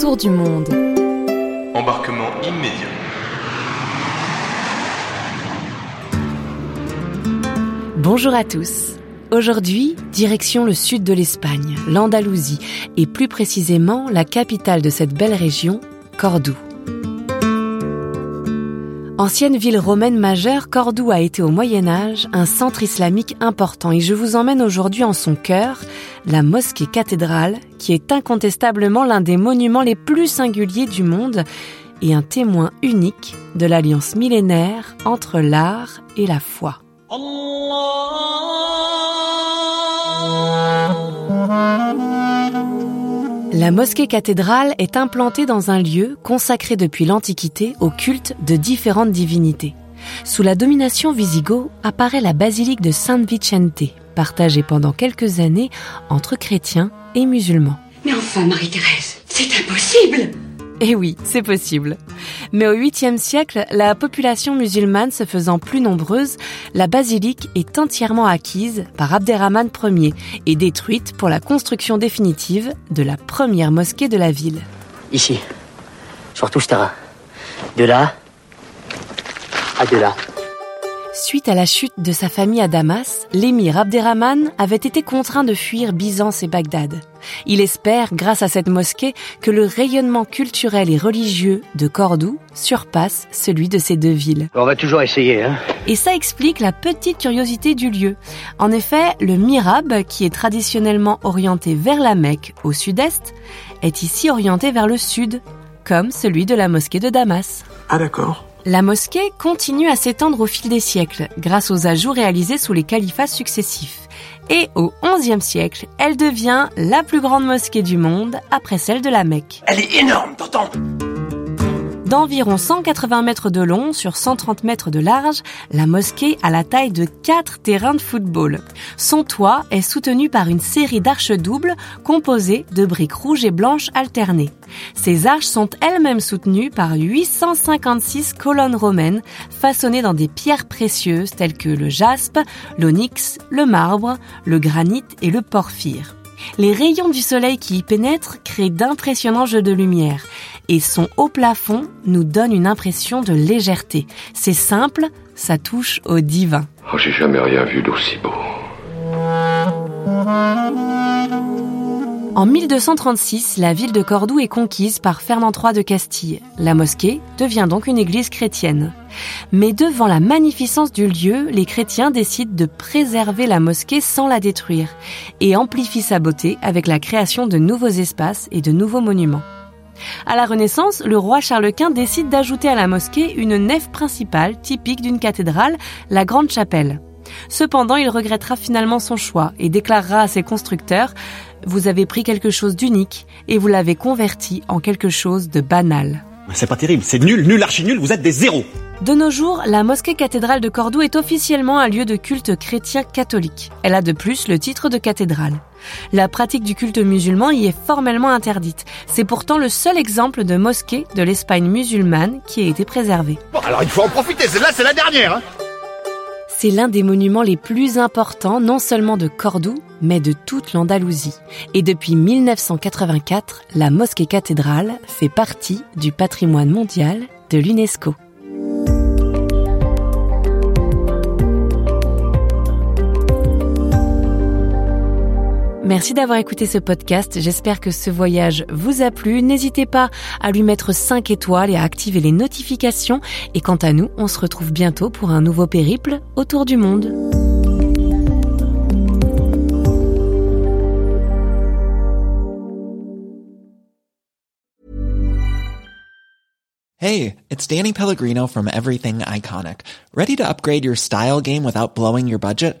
Autour du monde. Embarquement immédiat. Bonjour à tous. Aujourd'hui, direction le sud de l'Espagne, l'Andalousie, et plus précisément la capitale de cette belle région, Cordoue. Ancienne ville romaine majeure, Cordoue a été au Moyen Âge un centre islamique important et je vous emmène aujourd'hui en son cœur, la mosquée cathédrale, qui est incontestablement l'un des monuments les plus singuliers du monde et un témoin unique de l'alliance millénaire entre l'art et la foi. La mosquée cathédrale est implantée dans un lieu consacré depuis l'Antiquité au culte de différentes divinités. Sous la domination wisigoth apparaît la basilique de San Vicente, partagée pendant quelques années entre chrétiens et musulmans. Mais enfin, Marie-Thérèse, c'est impossible Eh oui, c'est possible. Mais au 8e siècle, la population musulmane se faisant plus nombreuse, la basilique est entièrement acquise par Abderrahman Ier et détruite pour la construction définitive de la première mosquée de la ville. Ici, sur tout ce terrain. De là à de là. Suite à la chute de sa famille à Damas, l'émir Abderrahman avait été contraint de fuir Byzance et Bagdad. Il espère, grâce à cette mosquée, que le rayonnement culturel et religieux de Cordoue surpasse celui de ces deux villes. On va toujours essayer, hein. Et ça explique la petite curiosité du lieu. En effet, le mirab, qui est traditionnellement orienté vers la Mecque au sud-est, est ici orienté vers le sud, comme celui de la mosquée de Damas. Ah d'accord. La mosquée continue à s'étendre au fil des siècles, grâce aux ajouts réalisés sous les califats successifs. Et au XIe siècle, elle devient la plus grande mosquée du monde, après celle de la Mecque. Elle est énorme, t'entends D'environ 180 mètres de long sur 130 mètres de large, la mosquée a la taille de 4 terrains de football. Son toit est soutenu par une série d'arches doubles composées de briques rouges et blanches alternées. Ces arches sont elles-mêmes soutenues par 856 colonnes romaines façonnées dans des pierres précieuses telles que le jaspe, l'onyx, le marbre, le granit et le porphyre. Les rayons du soleil qui y pénètrent créent d'impressionnants jeux de lumière et son haut plafond nous donne une impression de légèreté. C'est simple, ça touche au divin. Oh, j'ai jamais rien vu d'aussi beau. En 1236, la ville de Cordoue est conquise par Fernand III de Castille. La mosquée devient donc une église chrétienne. Mais devant la magnificence du lieu, les chrétiens décident de préserver la mosquée sans la détruire et amplifient sa beauté avec la création de nouveaux espaces et de nouveaux monuments. À la Renaissance, le roi Charles Quint décide d'ajouter à la mosquée une nef principale typique d'une cathédrale, la Grande Chapelle. Cependant, il regrettera finalement son choix et déclarera à ses constructeurs Vous avez pris quelque chose d'unique et vous l'avez converti en quelque chose de banal. C'est pas terrible, c'est nul, nul, archi nul, vous êtes des zéros. De nos jours, la mosquée cathédrale de Cordoue est officiellement un lieu de culte chrétien catholique. Elle a de plus le titre de cathédrale. La pratique du culte musulman y est formellement interdite. C'est pourtant le seul exemple de mosquée de l'Espagne musulmane qui a été préservé. Bon, alors il faut en profiter, celle-là c'est la dernière. Hein C'est l'un des monuments les plus importants non seulement de Cordoue, mais de toute l'Andalousie. Et depuis 1984, la mosquée cathédrale fait partie du patrimoine mondial de l'UNESCO. Merci d'avoir écouté ce podcast. J'espère que ce voyage vous a plu. N'hésitez pas à lui mettre 5 étoiles et à activer les notifications. Et quant à nous, on se retrouve bientôt pour un nouveau périple autour du monde. Hey, it's Danny Pellegrino from Everything Iconic. Ready to upgrade your style game without blowing your budget?